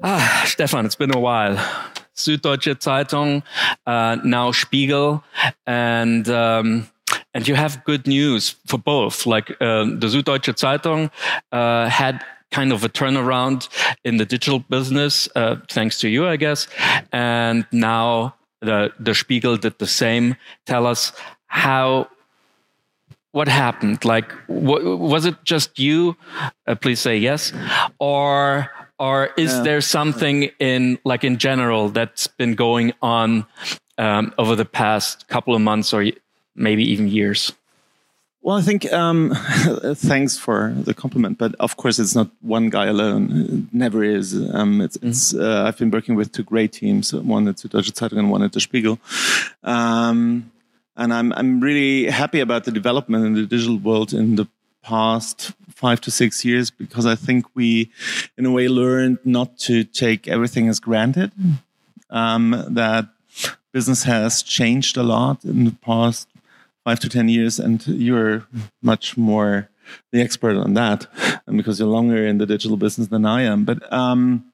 Ah, Stefan, it's been a while. Süddeutsche Zeitung, uh, now Spiegel, and um, and you have good news for both. Like uh, the Süddeutsche Zeitung uh, had kind of a turnaround in the digital business, uh, thanks to you, I guess, and now the the Spiegel did the same. Tell us how. What happened? Like, was it just you? Uh, please say yes, or or is yeah. there something in like in general that's been going on um, over the past couple of months or maybe even years well i think um, thanks for the compliment but of course it's not one guy alone it never is um, it's, mm-hmm. it's uh, i've been working with two great teams one at Süddeutsche Zeitung and one at the Spiegel um, and I'm, I'm really happy about the development in the digital world in the past five to six years because I think we, in a way, learned not to take everything as granted. Um, that business has changed a lot in the past five to ten years, and you're much more the expert on that, because you're longer in the digital business than I am. But um,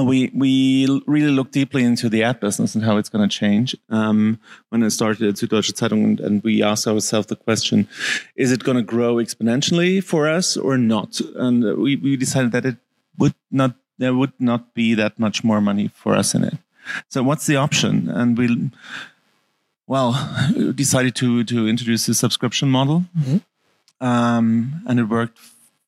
we we really look deeply into the ad business and how it's going to change. Um, when I started at Süddeutsche Zeitung, and, and we asked ourselves the question: Is it going to grow exponentially for us or not? And we we decided that it would not. There would not be that much more money for us in it. So what's the option? And we, well, decided to to introduce a subscription model, mm-hmm. um, and it worked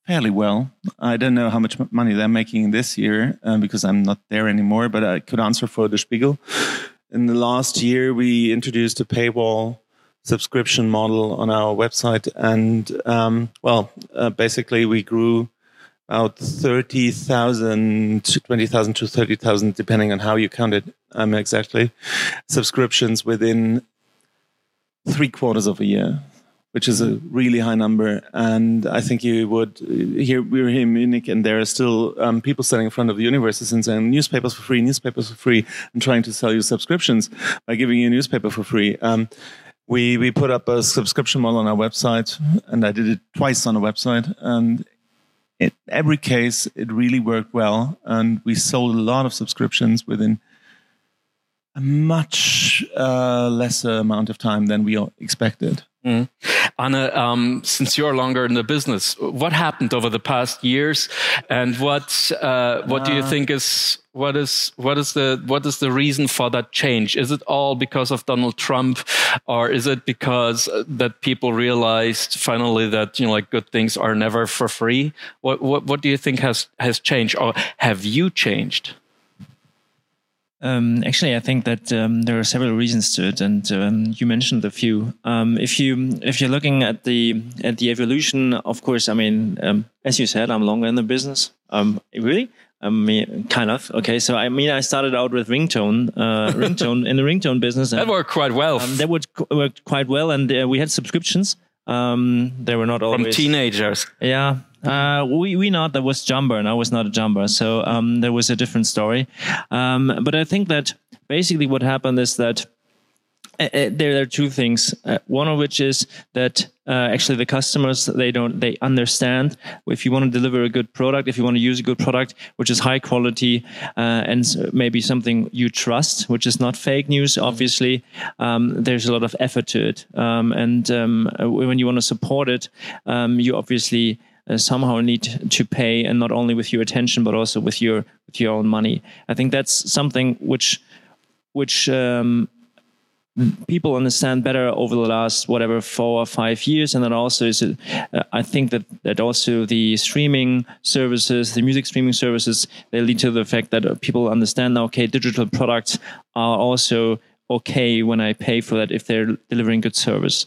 fairly well. I don't know how much money they're making this year uh, because I'm not there anymore, but I could answer for the Spiegel. In the last year, we introduced a paywall subscription model on our website, and um, well, uh, basically, we grew about 30,000 to 20,000 to 30,000, depending on how you count it um, exactly, subscriptions within three quarters of a year which is a really high number. And I think you would here we were here in Munich, and there are still um, people standing in front of the universities and saying newspapers for free, newspapers for free, and trying to sell you subscriptions by giving you a newspaper for free. Um, we we put up a subscription model on our website, and I did it twice on the website, and in every case it really worked well, and we sold a lot of subscriptions within a much uh, lesser amount of time than we expected. Mm. Arne, um, since you're longer in the business, what happened over the past years, and what uh, what uh, do you uh. think is what is what is the what is the reason for that change? Is it all because of Donald Trump, or is it because that people realized finally that you know like good things are never for free? What what what do you think has has changed, or have you changed? Um, actually, I think that um, there are several reasons to it, and um, you mentioned a few. Um, if you if you're looking at the at the evolution, of course, I mean, um, as you said, I'm longer in the business. Um, really, I mean, kind of. Okay, so I mean, I started out with ringtone, uh, ringtone in the ringtone business. that worked quite well. that worked, worked quite well, and uh, we had subscriptions. they were not always from teenagers. Yeah, uh, we we not that was Jamba, and I was not a Jamba, so um, there was a different story. Um, but I think that basically what happened is that. Uh, there are two things. Uh, one of which is that uh, actually the customers they don't they understand if you want to deliver a good product, if you want to use a good product which is high quality uh, and maybe something you trust, which is not fake news. Obviously, um, there's a lot of effort to it, um, and um, when you want to support it, um, you obviously uh, somehow need to pay, and not only with your attention, but also with your with your own money. I think that's something which which um, people understand better over the last whatever four or five years and then also is uh, i think that that also the streaming services the music streaming services they lead to the fact that people understand now okay digital products are also okay when I pay for that if they're delivering good service.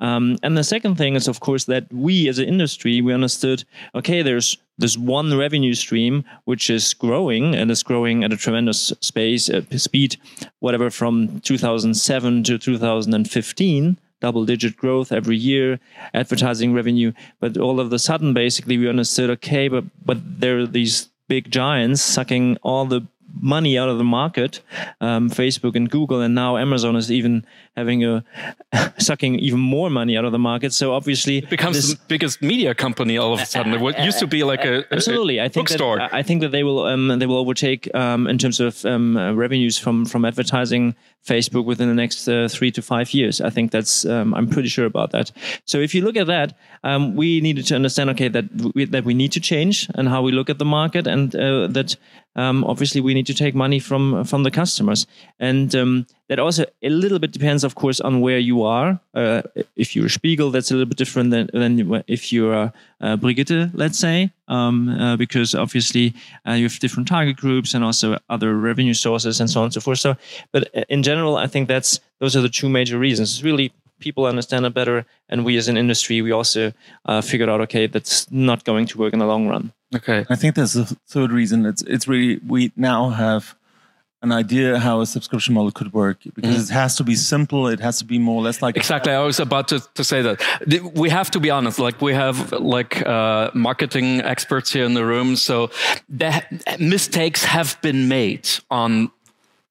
Um, and the second thing is, of course, that we as an industry we understood okay, there's this one revenue stream which is growing and is growing at a tremendous space uh, speed, whatever from 2007 to 2015 double digit growth every year, advertising revenue. But all of a sudden, basically, we understood okay, but but there are these big giants sucking all the money out of the market, um, Facebook and Google, and now Amazon is even having a sucking even more money out of the market. So obviously, it becomes this, the biggest media company all of a sudden. It used to be like a absolutely. A, I think bookstore. That, I think that they will um, they will overtake um, in terms of um, uh, revenues from from advertising Facebook within the next uh, three to five years. I think that's um, I'm pretty sure about that. So if you look at that, um, we needed to understand okay that we, that we need to change and how we look at the market, and uh, that um, obviously we need to take money from from the customers, and um, that also a little bit depends, of course, on where you are. Uh, if you're Spiegel, that's a little bit different than, than if you're uh, Brigitte, let's say, um, uh, because obviously uh, you have different target groups and also other revenue sources and so on and so forth. So, but uh, in general, I think that's those are the two major reasons. It's really people understand it better, and we as an industry, we also uh, figured out, okay, that's not going to work in the long run. Okay, I think there's a third reason. It's it's really we now have an idea how a subscription model could work because mm. it has to be simple it has to be more or less like exactly i was about to, to say that. We have to be honest like we have like uh, marketing experts here in the room so the mistakes have been made on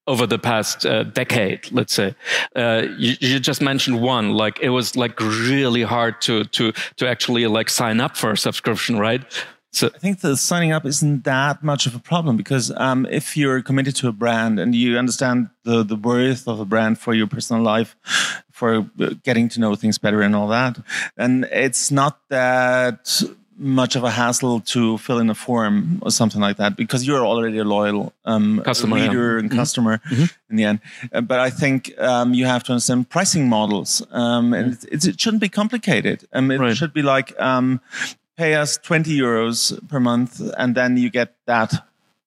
over the past uh, decade let's say. Uh, you, you, just mentioned one like it was like really hard to to to actually like sign up for a subscription right so I think the signing up isn't that much of a problem because um, if you're committed to a brand and you understand the, the worth of a brand for your personal life, for uh, getting to know things better and all that, then it's not that much of a hassle to fill in a form or something like that because you're already a loyal um, customer, reader yeah. and mm-hmm. customer mm-hmm. in the end. Uh, but I think um, you have to understand pricing models, um, and mm-hmm. it, it, shouldn't be complicated. Um, it right. should be like um, pay us 20 euros per month and then you get that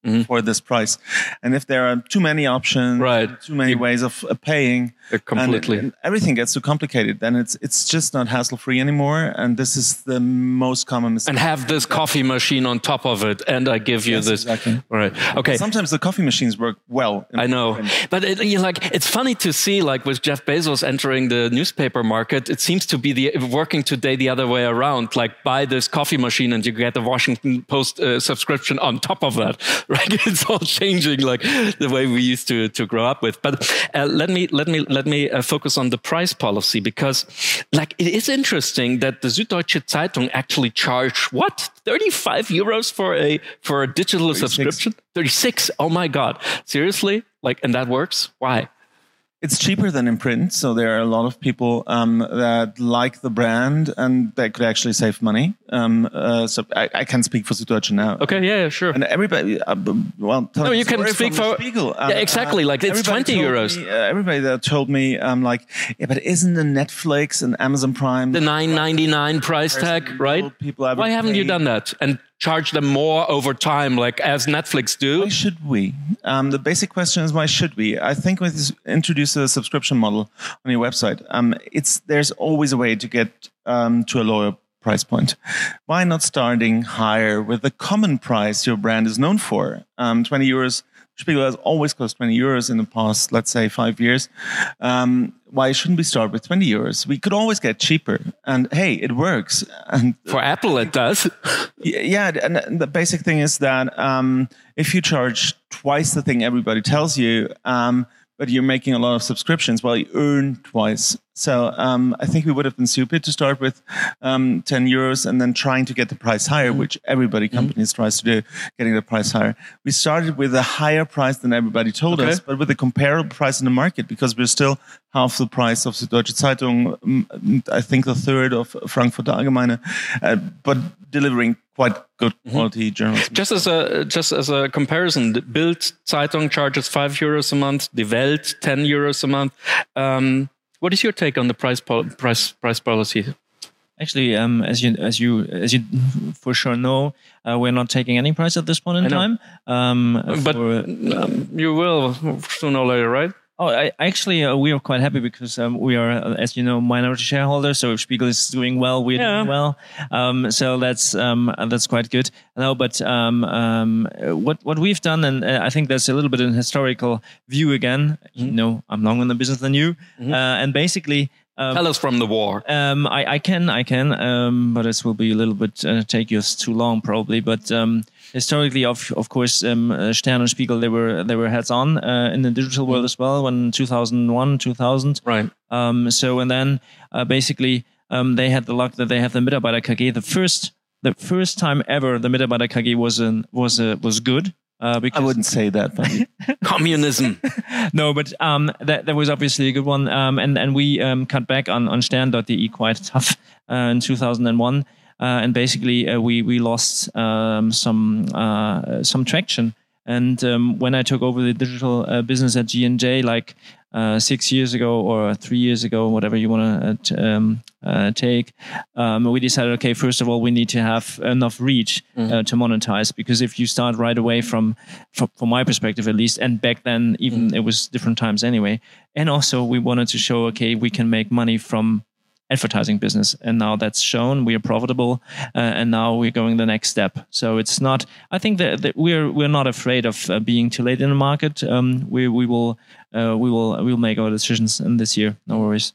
mm-hmm. for this price. And if there are too many options, right. too many ways of uh, paying, completely, and, and everything gets too complicated, then it's it's just not hassle free anymore. And this is the most common mistake. And have this coffee machine on top of it, and I give you yes, this. Exactly. Right. Okay. Sometimes the coffee machines work well. I know, but it, you like it's funny to see like with Jeff Bezos entering the newspaper market. It seems to be the working today the other way around. Like buy this coffee machine and you get the Washington Post uh, subscription on top of that right? it's all changing like the way we used to to grow up with. But uh, let me let me let me uh, focus on the price policy because like it is interesting that the Süddeutsche Zeitung actually charged what? 35 euros for a for a digital 36. subscription? 36 oh my god. Seriously? Like and that works? Why it's cheaper than in print, so there are a lot of people um, that like the brand and they could actually save money. Um, uh, so I, I, can speak for Süddeutsche now. Okay, yeah, yeah sure. And everybody, uh, well, no, you can speak for Spiegel. Um, yeah, exactly. like it's twenty euros. Me, uh, everybody that told me, um, like, yeah, but isn't the Netflix and Amazon Prime the nine ninety nine price tag, right? People Why haven't you done that? And charge them more over time, like as Netflix do? Why should we? Um, the basic question is why should we? I think when you introduce a subscription model on your website, um, it's there's always a way to get um, to a lower price point. Why not starting higher with the common price your brand is known for? Um, 20 euros Spiegel has always cost 20 euros in the past, let's say, five years. Um, why shouldn't we start with 20 euros? We could always get cheaper. And hey, it works. And for Apple, it does. yeah. And the basic thing is that um, if you charge twice the thing everybody tells you, um, but you're making a lot of subscriptions, well, you earn twice. So um, I think we would have been stupid to start with um, 10 euros and then trying to get the price higher, which everybody mm-hmm. companies mm-hmm. tries to do, getting the price higher. We started with a higher price than everybody told okay. us, but with a comparable price in the market because we're still half the price of the Deutsche Zeitung, mm, I think a third of Frankfurter Allgemeine, uh, but delivering quite good mm-hmm. quality mm-hmm. journalism. Just as a just as a comparison, the Bild Zeitung charges five euros a month, Die Welt ten euros a month. Um, what is your take on the price pol- price price policy? Actually, um, as you as you as you for sure know, uh, we're not taking any price at this point in time. Um, but for, um, you will sooner or later, right? Oh, I, actually, uh, we are quite happy because um, we are, uh, as you know, minority shareholders. So if Spiegel is doing well, we're yeah. doing well. Um, so that's um, that's quite good. No, but um, um, what what we've done, and uh, I think that's a little bit an historical view again. Mm-hmm. You know, I'm longer in the business than you, mm-hmm. uh, and basically Um, Tell us from the war. Um, I, I can, I can, um, but this will be a little bit uh, take us too long probably. But um, historically, of of course, um, uh, Stern and Spiegel they were they were heads on uh, in the digital world as well. When 2001, 2000, Right. um, so and then uh, basically um, they had the luck that they have the Mitarbeiter KG, the first the first time ever the Mitarbeiter KG was an, was uh, was good. Uh, I wouldn't say that, but Communism. no, but um, that that was obviously a good one. Um, and and we um, cut back on on Stern.de quite tough uh, in 2001. Uh, and basically, uh, we we lost um, some uh, some traction. And um, when I took over the digital uh, business at G and J, like uh, six years ago or three years ago, whatever you want to um, uh, take, um, we decided, okay, first of all, we need to have enough reach uh, to monetize. Because if you start right away from, from, from my perspective at least, and back then even it was different times anyway, and also we wanted to show, okay, we can make money from advertising business. And now that's shown we are profitable uh, and now we're going the next step. So it's not i think that, that we're we're not afraid of uh, being too late in the market. Um, we we will uh, we will we will make our decisions in this year. No worries.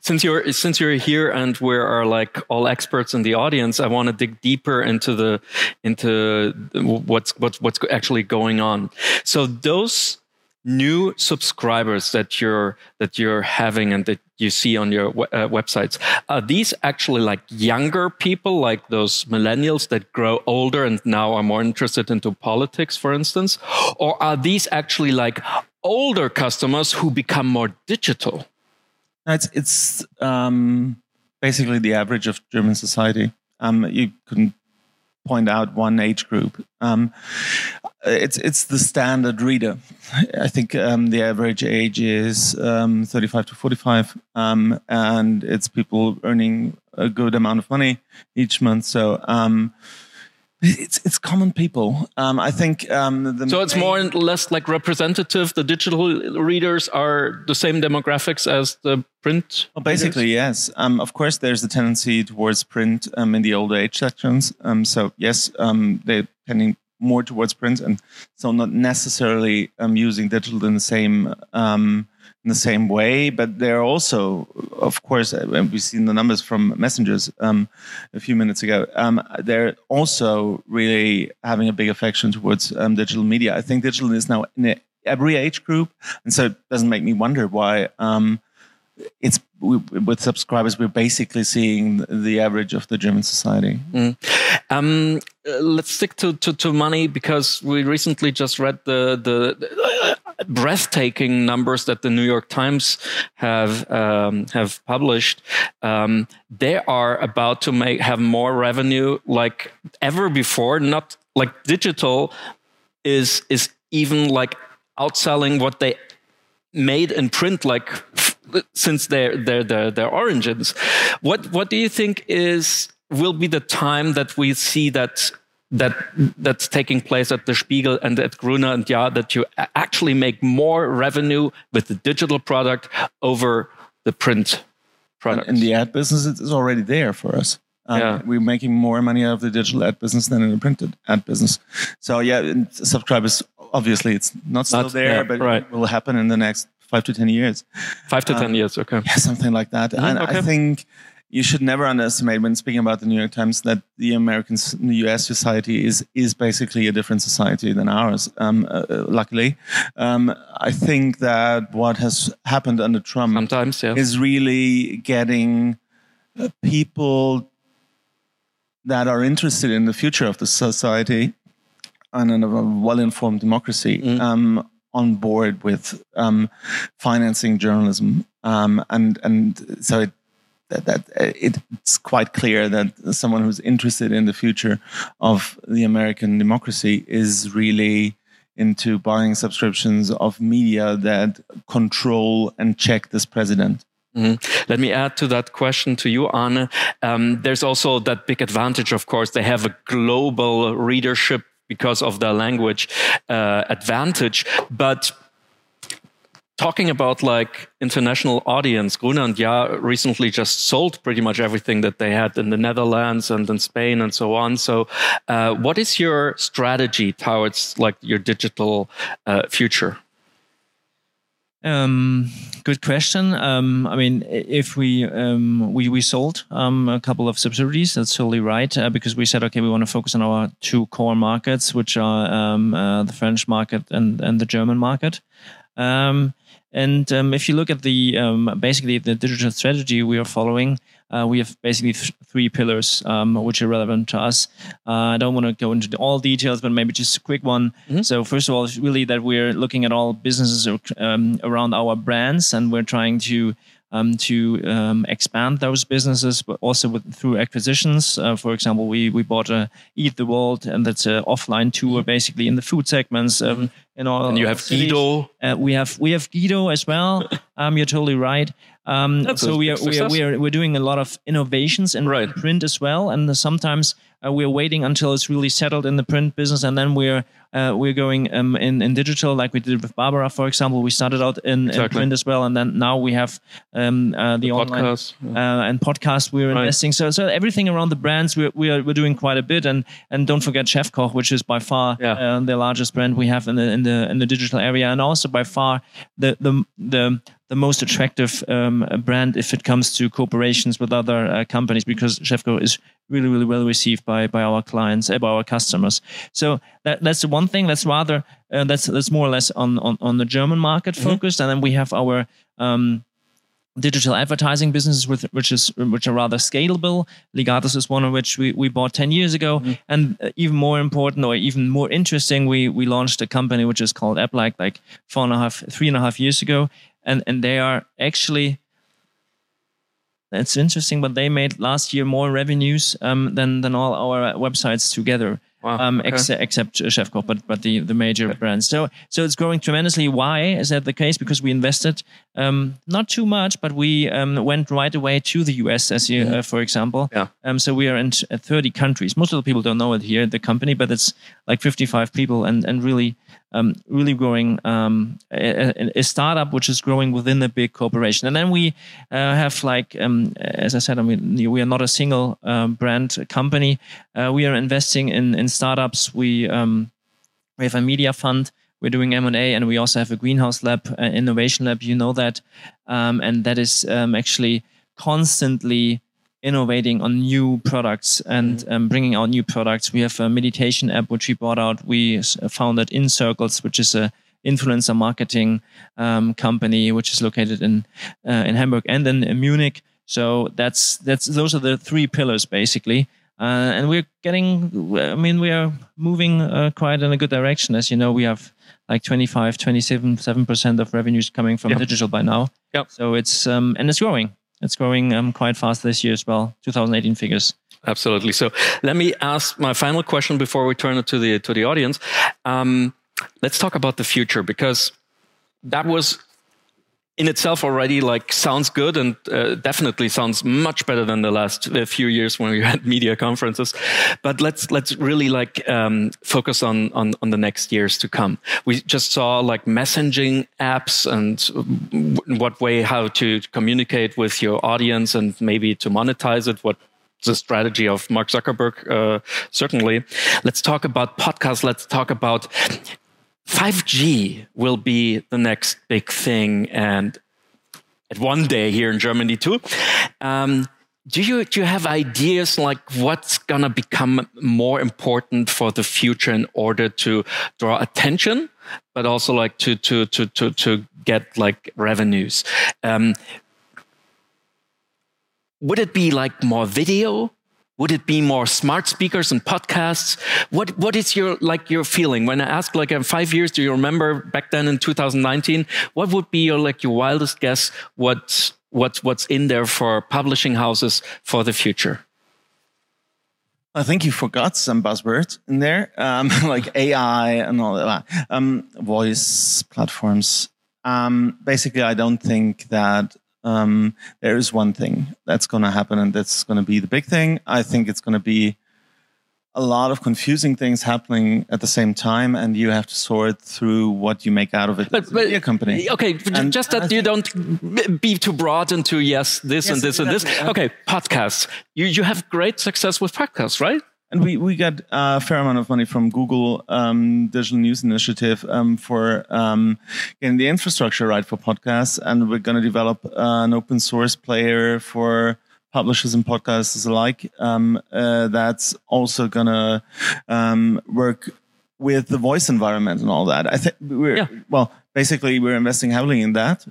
Since you're since you're here and we are like all experts in the audience i want to dig deeper into the into what's what's what's actually going on. So those new subscribers that you're that you're having and that you see on your uh, websites. Are these actually like younger people like those millennials that grow older and now are more interested into politics for instance? Or are these actually like older customers who become more digital? It's it's um, basically the average of German society. Um, you couldn't point out one age group. Um, it's it's the standard reader. I think um, the average age is um, 35 to 45, um, and it's people earning a good amount of money each month. So um, it's it's common people. Um, I think. Um, so it's more and less like representative. The digital readers are the same demographics as the print. Well, basically, readers? yes. Um, of course, there's a tendency towards print um, in the older age sections. Um, so yes, um, they're tending more towards print, and so not necessarily um, using digital in the same in the same way, but they're also, of course, uh, we've seen the numbers from messengers um, a few minutes ago. Um, they're also really having a big affection towards um, digital media. I think digital is now in every age group, and so it doesn't make me wonder why um, it's with subscribers we're basically seeing the average of the German society. Mm. Um, uh, let's stick to, to, to money because we recently just read the the, the breathtaking numbers that the New York Times have um, have published. Um, they are about to make have more revenue like ever before. Not like digital is is even like outselling what they made in print like since their their origins. What what do you think is will be the time that we see that that that's taking place at the Spiegel and at Gruner and Jahr that you actually make more revenue with the digital product over the print product. And, the ad business it is already there for us. Um, yeah. We're making more money out of the digital ad business than in the printed ad business. So yeah, subscribers obviously it's not still not, there, yeah, but right. it will happen in the next five to ten years. Five to um, ten years, okay. Yeah, something like that. Mm, and okay. I think you should never underestimate when speaking about the New York Times that the American, the U.S. society is is basically a different society than ours. Um, uh, uh, luckily, um, I think that what has happened under Trump sometimes yeah. is really getting uh, people that are interested in the future of the society and in a well-informed democracy mm. um, on board with um, financing journalism, um, and and so it, that, that it's quite clear that someone who's interested in the future of the American democracy is really into buying subscriptions of media that control and check this president. Mm-hmm. Let me add to that question to you, Arne. Um, there's also that big advantage, of course, they have a global readership because of their language uh, advantage. But talking about like international audience, Gruner and Jahr recently just sold pretty much everything that they had in the Netherlands and in Spain and so on. So, uh, what is your strategy towards like your digital uh, future? Um, good question. Um, I mean, if we um, we we sold um, a couple of subsidiaries, that's totally right. Uh, because we said, okay, we want to focus on our two core markets, which are um, uh, the French market and and the German market. Um, and if you look at the basically the digital strategy we are following, uh, we have basically th- three pillars um, which are relevant to us. Uh, I don't want to go into all details, but maybe just a quick one. Mm-hmm. So first of all, it's really that we're looking at all businesses um, around our brands, and we're trying to um, to um, expand those businesses, but also with, through acquisitions. Uh, for example, we we bought a Eat the World, and that's an offline tour, mm-hmm. basically in the food segments. Um, in all and you have Guido. Uh, we have we have Guido as well. um, you're totally right. Um, so we are, we are we are we're doing a lot of innovations in right. print as well, and sometimes uh, we're waiting until it's really settled in the print business, and then we're uh, we're going um, in in digital, like we did with Barbara, for example. We started out in, exactly. in print as well, and then now we have um, uh, the, the, online podcast. Uh, and podcast. We're right. investing. So so everything around the brands, we're we are, we're doing quite a bit, and and don't forget Chef Koch, which is by far yeah. Uh, the largest brand we have in the in the in the digital area, and also by far the the the the most attractive um, brand if it comes to cooperations with other uh, companies because Chefkoch is really really well received by by our clients uh, by our customers. So that, that's the one thing. That's rather uh, that's that's more or less on on, on the German market mm-hmm. focused. And then we have our um, digital advertising businesses with which is which are rather scalable. Ligatus is one of which we, we bought 10 years ago. Mm-hmm. and uh, even more important or even more interesting we we launched a company which is called AppLike like four and a half three and a half years ago and and they are actually it's interesting, but they made last year more revenues um, than than all our websites together. Wow. Um, okay. ex- except Chefkoch, but but the, the major okay. brands. So so it's growing tremendously. Why is that the case? Because we invested um, not too much, but we um, went right away to the US, as you, uh, for example. Yeah. Um, so we are in 30 countries. Most of the people don't know it here, the company, but it's like 55 people, and and really um, really growing um, a, a, startup which is growing within a big corporation. And then we uh, have like, um, as I said, I mean, we are not a single um, brand company. Uh, we are investing in in startups. We um, we have a media fund. We're doing M and A, and we also have a greenhouse lab, uh, innovation lab. You know that, um, and that is actually constantly innovating on new products and mm-hmm. um, bringing out new products. We have a meditation app which we bought out. We founded In Circles, which is a influencer marketing um, company which is located in uh, in Hamburg and in, Munich. So that's that's those are the three pillars basically. Uh, and we're getting, I mean, we are moving uh, quite in a good direction. As you know, we have like 25, 27, 7% of revenues coming from yep. digital by now. Yep. So it's, um, and it's growing it's growing um, quite fast this year as well. 2018 figures. Absolutely. So let me ask my final question before we turn it to the to the audience. Um, let's talk about the future because that was in itself already like sounds good and uh, definitely sounds much better than the last uh, few years when we had media conferences but let's let's really like um, focus on, on on the next years to come we just saw like messaging apps and what way how to communicate with your audience and maybe to monetize it what the strategy of Mark Zuckerberg, uh, certainly. Let's talk about podcasts. Let's talk about 5G will be the next big thing, and at one day here in Germany too. Um, do you do you have ideas like what's gonna become more important for the future in order to draw attention, but also like to to to to to get like revenues? Um, would it be like more video? Would it be more smart speakers and podcasts? What What is your like your feeling when I ask like in five years? Do you remember back then in 2019? What would be your like your wildest guess? What what's what's in there for publishing houses for the future? I think you forgot some buzzwords in there, um, like AI and all that, um, voice platforms. Um, basically, I don't think that um, there is one thing that's going to happen, and that's going to be the big thing. I think it's going to be a lot of confusing things happening at the same time, and you have to sort through what you make out of it. But, but a company, okay, and just that you don't be too broad into yes, this yes, and this exactly. and this. Okay, podcasts. You you have great success with podcasts, right? And we, we got a fair amount of money from Google um, Digital News Initiative um, for um, getting the infrastructure right for podcasts, and we're going to develop uh, an open source player for publishers and podcasters alike. Um, uh, that's also going to um, work with the voice environment and all that. I think we're yeah. well. Basically, we're investing heavily in that.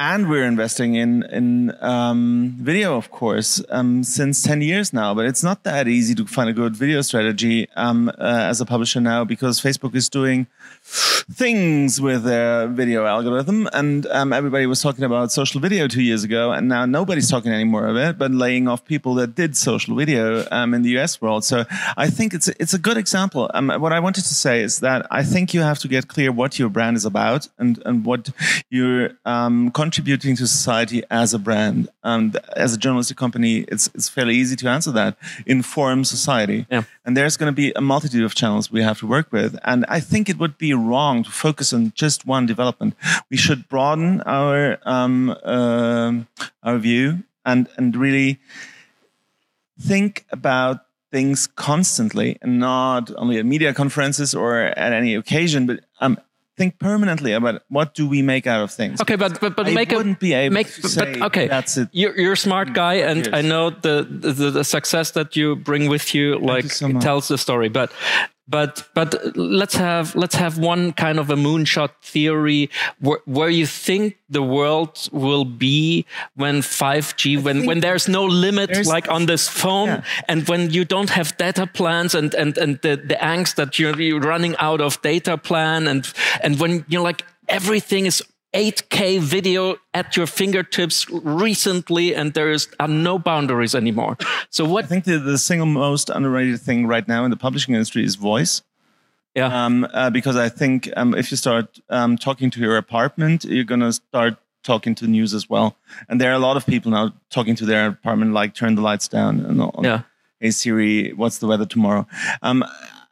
And we're investing in in um, video, of course, um, since ten years now. But it's not that easy to find a good video strategy um, uh, as a publisher now because Facebook is doing things with their video algorithm, and um, everybody was talking about social video two years ago, and now nobody's talking anymore of it, but laying off people that did social video um, in the US world. So I think it's it's a good example. Um, what I wanted to say is that I think you have to get clear what your brand is about and and what you're contributing to society as a brand. And as a journalistic company, it's it's fairly easy to answer that. Inform society. Yeah. And there's going to be a multitude of channels we have to work with. And I think it would be wrong to focus on just one development. We should broaden our um, uh, our view and and really think about things constantly and not only at media conferences or at any occasion, but um, think permanently about what do we make out of things. Okay, but but, but I make wouldn't a, be able make, to but, say okay. that's it. You're, you're a smart guy, mm, and Cheers. I know the, the the success that you bring with you, like you so tells the story. But but but let's have let's have one kind of a moonshot theory where, where you think the world will be when 5G when when there's no limit there's- like on this phone Yeah. and when you don't have data plans and and and the, the angst that you're, you're running out of data plan and and when you're like everything is 8k video at your fingertips recently and there is are no boundaries anymore so what I think the, the single most underrated thing right now in the publishing industry is voice. yeah Um, uh, because I think um, if you start um, talking to your apartment, you're going to start talking to news as well. And there are a lot of people now talking to their apartment, like turn the lights down and all. yeah Hey Siri, what's the weather tomorrow?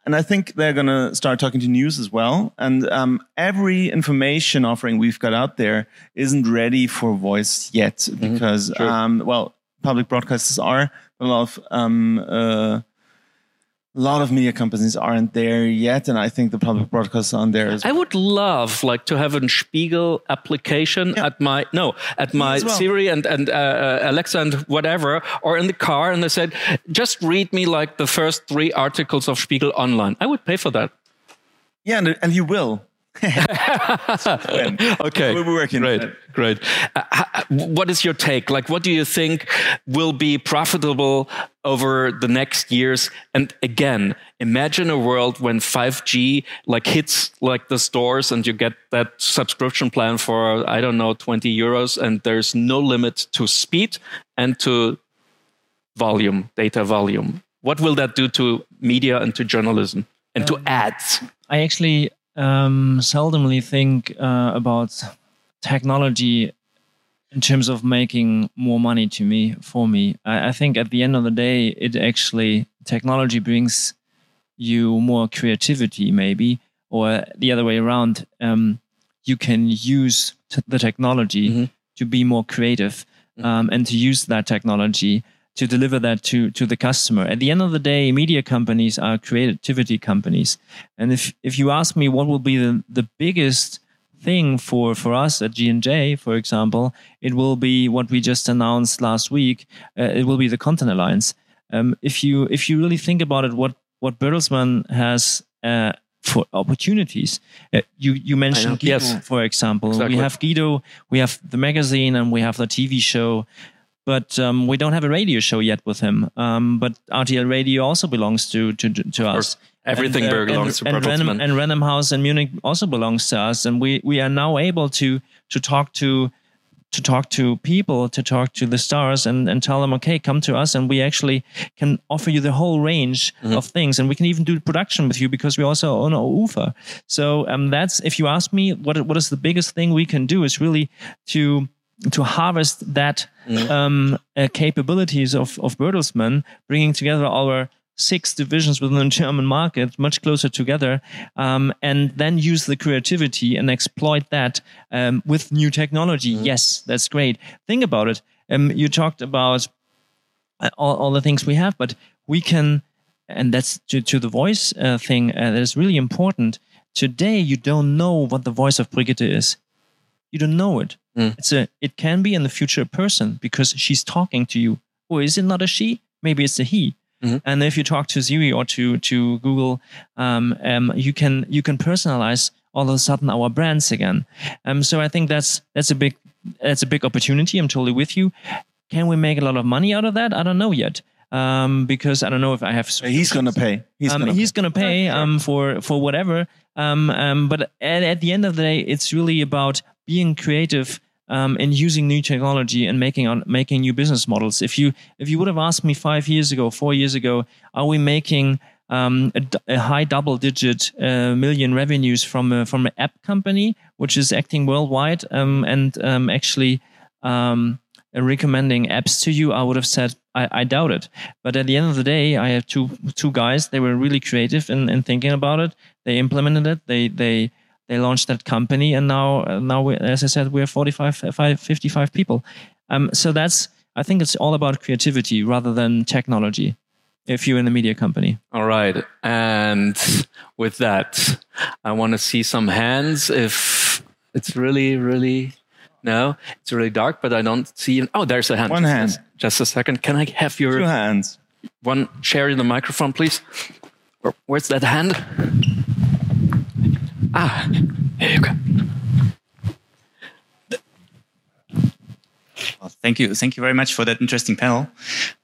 And I think they're going to start talking to news as well. And um, every information offering we've got out there isn't ready for voice yet because, Sure. um, well, public broadcasters are, a lot of um, uh, a lot of media companies aren't there yet, and I think the public broadcasters aren't there as well. I would love like to have a Spiegel application at my no at my well. Siri and and uh, uh, Alexa and whatever or in the car and they said just read me like the first three articles of Spiegel online. I would pay for that. Yeah, and, and you will. Okay, We're working Great, great. Uh, what is your take? Like, what do you think will be profitable over the next years? And again, imagine a world when 5G like hits like the stores, and you get that subscription plan for I don't know 20 euros, and there's no limit to speed and to volume, data volume. What will that do to media and to journalism and to ads? I actually um, seldomly think uh, about technology in terms of making more money to me for me. I, I think at the end of the day, it actually technology brings you more creativity, maybe, or the other way around. Um, you can use t- the technology Mhm. to be more creative um, and to use that technology to deliver that to to the customer. At the end of the day, media companies are creativity companies, and if if you ask me what will be the the biggest thing for for us at G&J, for example, it will be what we just announced last week. Uh, it will be the Content Alliance. Um, if you if you really think about it, what what Bertelsmann has. Uh, for opportunities, uh, you you mentioned Guido, Yes. for example. Exactly. We have Guido, we have the magazine, and we have the TV show but um, we don't have a radio show yet with him. Um, but RTL Radio also belongs to to, to us. Everything And, uh, belongs and, to and Random, and Random House in Munich also belongs to us, and we we are now able to to talk to to talk to people, to talk to the stars, and and tell them, okay, come to us, and we actually can offer you the whole range Mm-hmm. of things, and we can even do production with you because we also own UFA. So um, that's if you ask me, what what is the biggest thing we can do is really to to harvest that Mm-hmm. um, uh, capabilities of, of Bertelsmann, bringing together our six divisions within the German market much closer together, um, and then use the creativity and exploit that um, with new technology. Mm-hmm. Yes, that's great. Think about it. Um, you talked about uh, all, all the things we have, but we can, and that's to, to the voice uh, thing uh, that is really important. Today, you don't know what the voice of Brigitte is. You don't know it. Mm. It's a. It can be in the future a person because she's talking to you. Or is it not a she? Maybe it's a he. Mhm. And if you talk to Siri or to to Google, um, um, you can you can personalize all of a sudden our brands again. Um, so I think that's that's a big that's a big opportunity. I'm totally with you. Can we make a lot of money out of that? I don't know yet. Um, because I don't know if I have. He's gonna pay. He's um, gonna. he's gonna pay um, for for whatever. Um, um, but at, at the end of the day, it's really about being creative um, and using new technology and making on making new business models. If you if you would have asked me five years ago, four years ago, are we making um, a, a high double digit uh, million revenues from a, from an app company which is acting worldwide um, and um, actually um, recommending apps to you, I would have said I, I doubt it. But at the end of the day, I have two two guys. They were really creative in, in thinking about it. They implemented it. They they they launched that company, and now uh, now we, as I said, we're 45, five- 55 people. Um, so that's I think it's all about creativity rather than technology. If you're in a media company, All right. And with that, I want to see some hands. If it's really, really, no, it's really dark, but I don't see. Oh, there's a hand. One hand. Just, just a second. Can I have your Two hands. one share in the microphone, please? Where's that hand? Ah, here you go. Well, thank you, thank you very much for that interesting panel.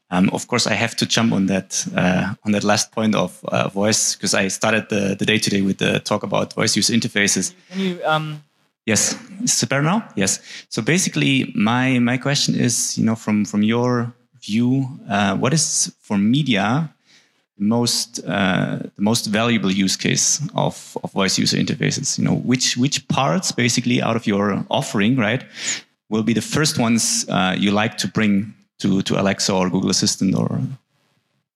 Um, of course, I have to jump on that uh, on that last point of uh, voice because I started the, the day today with the talk about voice user interfaces. can you um, Yes, is it better now? Yes. So basically, my my question is, you know, from from your view, uh, what is for media the most uh, the most valuable use case of, of voice user interfaces? You know, which which parts basically out of your offering, right, will be the first ones uh, you like to bring to to Alexa or Google Assistant or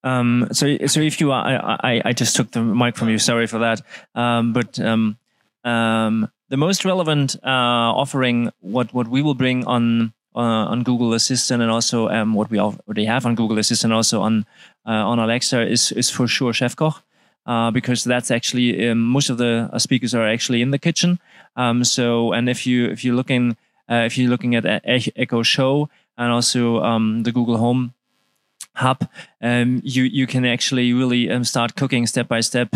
Um, so, so if you are, I, I, I just took the mic from you. Sorry for that. Um, but um, um, the most relevant uh, offering, what what we will bring on on Google Assistant, and also um, what we already have on Google Assistant, also on uh, on Alexa, is is for sure Chef Koch. Uh, because that's actually um, most of the uh, speakers are actually in the kitchen. Um, so, and if you if you're looking uh, if you're looking at Echo Show and also um, the Google Home hub, um, you you can actually really um, start cooking step by step.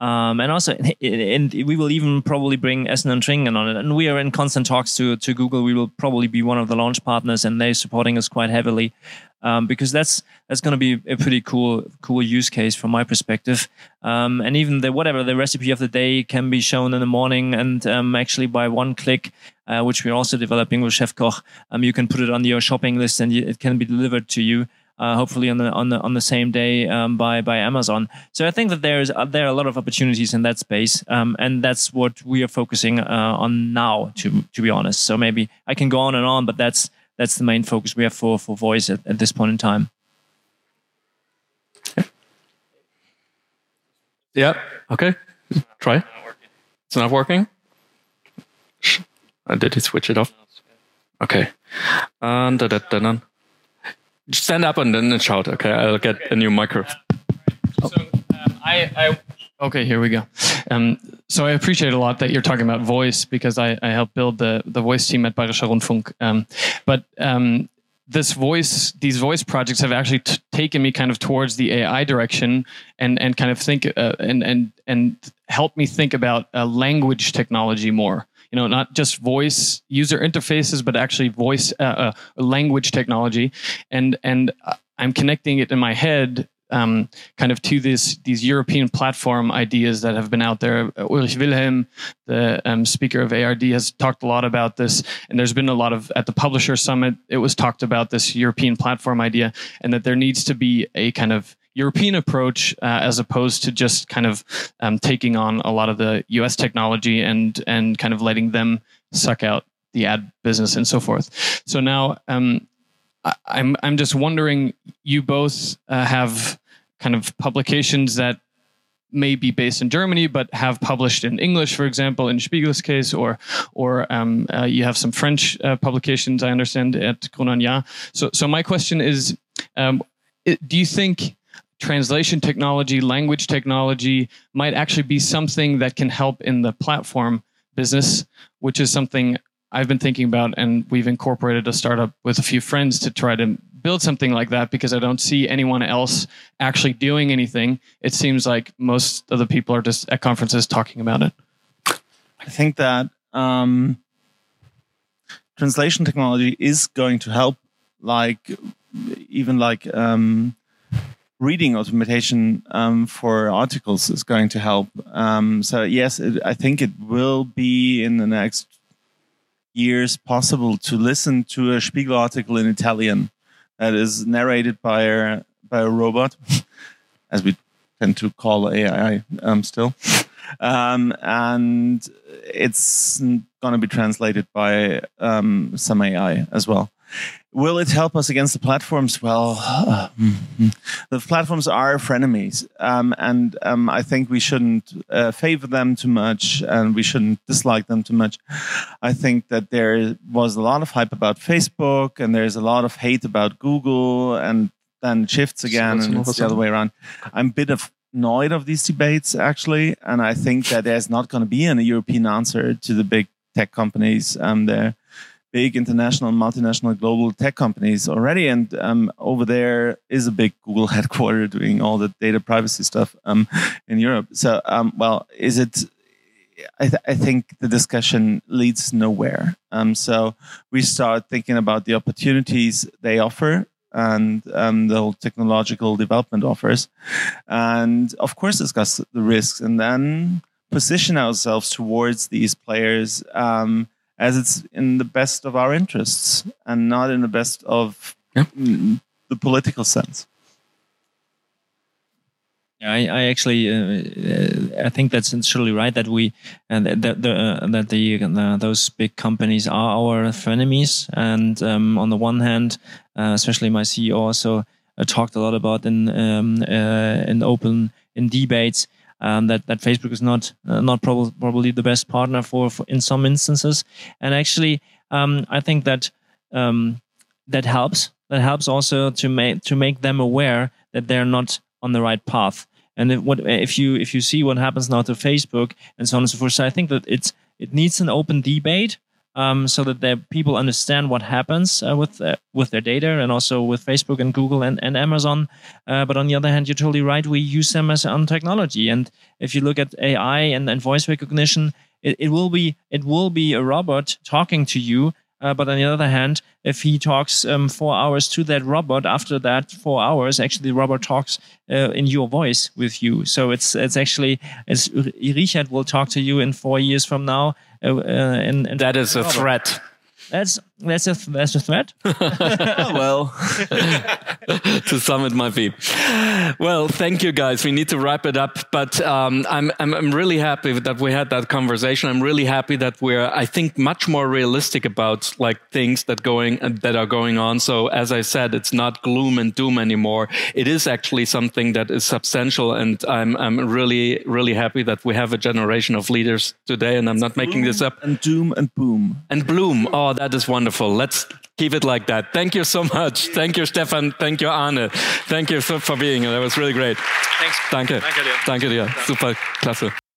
Um, and also, and we will even probably bring Essen and Trinken on it. And we are in constant talks to to Google. We will probably be one of the launch partners, and they're supporting us quite heavily um, because that's that's going to be a pretty cool cool use case from my perspective. Um, and even the whatever the recipe of the day can be shown in the morning, and um, actually by one click, uh, which we're also developing with Chef Koch, um, you can put it on your shopping list, and it can be delivered to you. Uh, hopefully on the on the on the same day um, by by Amazon. So I think that there is uh, there are a lot of opportunities in that space, um, and that's what we are focusing uh, on now. To to be honest, so maybe I can go on and on, but that's that's the main focus we have for for voice at, at this point in time. Yeah. Okay. Try. It's not working. Sh- Uh, did he switch it off? Okay. Um, da, da, da, da. Stand up and then shout. Okay, I'll get a new microphone. So um, I, I okay, here we go. Um, so I appreciate a lot that you're talking about voice because I, I helped build the the voice team at Bayerischer Rundfunk. Um, but um, this voice, these voice projects have actually taken me kind of towards the AI direction and and kind of think uh, and and and help me think about uh, language technology more. You know, not just voice user interfaces, but actually voice uh, uh, language technology, and and uh, I'm connecting it in my head um, kind of to this these European platform ideas that have been out there. Ulrich Wilhelm, the um, speaker of ARD, has talked a lot about this, and there's been a lot of at the Publisher Summit. It was talked about this European platform idea, and that there needs to be a kind of European approach uh, as opposed to just kind of um, taking on a lot of the U.S. technology and and kind of letting them suck out the ad business and so forth. So now um, I- I'm I'm just wondering. You both uh, have kind of publications that may be based in Germany but have published in English, for example, in Spiegel's case, or or um, uh, you have some French uh, publications. I understand at Gruner and Jahr. So so my question is, um, it, do you think translation technology, language technology might actually be something that can help in the platform business, which is something I've been thinking about, and we've incorporated a startup with a few friends to try to build something like that because I don't see anyone else actually doing anything. It seems like most of the people are just at conferences talking about it. I think that um, translation technology is going to help, like even like um, reading automation um, for articles is going to help. Um, so yes, it, I think it will be in the next years possible to listen to a Spiegel article in Italian that is narrated by a by a robot, as we tend to call AI um, still, um, and it's going to be translated by um, some AI as well. Will it help us against the platforms? Well, uh, the platforms are frenemies, um, and um, I think we shouldn't uh, favor them too much, and we shouldn't dislike them too much. I think that there was a lot of hype about Facebook, and there's a lot of hate about Google, and then shifts again, and it's the other way around. I'm a bit of annoyed of these debates actually, and I think that there's not going to be any European answer to the big tech companies um, there big international, multinational, global tech companies already. And um, over there is a big Google headquarter doing all the data privacy stuff um, in Europe. So, um, well, is it? I, th- I, think the discussion leads nowhere. Um, so we start thinking about the opportunities they offer and um, the whole technological development offers, and of course discuss the risks, and then position ourselves towards these players um, as it's in the best of our interests and not in the best of yeah. the political sense. Yeah, I, I actually uh, I think that's surely right that we and uh, that the uh, that the uh, those big companies are our enemies and um, on the one hand, uh, especially my CEO also uh, talked a lot about in um, in open in debates um, that that Facebook is not uh, not prob- probably the best partner for, for, in some instances. And actually, um, I think that um, that helps. That helps also to make to make them aware that they're not on the right path. And if, what if you if you see what happens now to Facebook and so on and so forth? So I think that it's it needs an open debate um, so that the people understand what happens uh, with uh, with their data and also with Facebook and Google and, and Amazon. Uh, but on the other hand, you're totally right. We use them as on technology, and if you look at AI and, and voice recognition, it, it will be it will be a robot talking to you. Uh, but on the other hand, if he talks um, four hours to that robot, after that four hours, actually the robot talks uh, in your voice with you. So it's it's actually as Richard will talk to you in four years from now, Uh, uh, and, and that is a threat. That's that's a that's a threat. oh, well, to some it might be. Well, thank you guys. We need to wrap it up, but um, I'm, I'm I'm really happy that we had that conversation. I'm really happy that we're I think much more realistic about like things that going that are going on. So as I said, it's not gloom and doom anymore. It is actually something that is substantial, and I'm I'm really really happy that we have a generation of leaders today. And I'm not making this up. And doom and boom and bloom. Oh, that is wonderful. Let's keep it like that. Thank you so much. Thank you, Stefan. Thank you, Arne. Thank you so for being here. That was really great. Thanks. Danke. Danke dir. Danke dir. Super, klasse.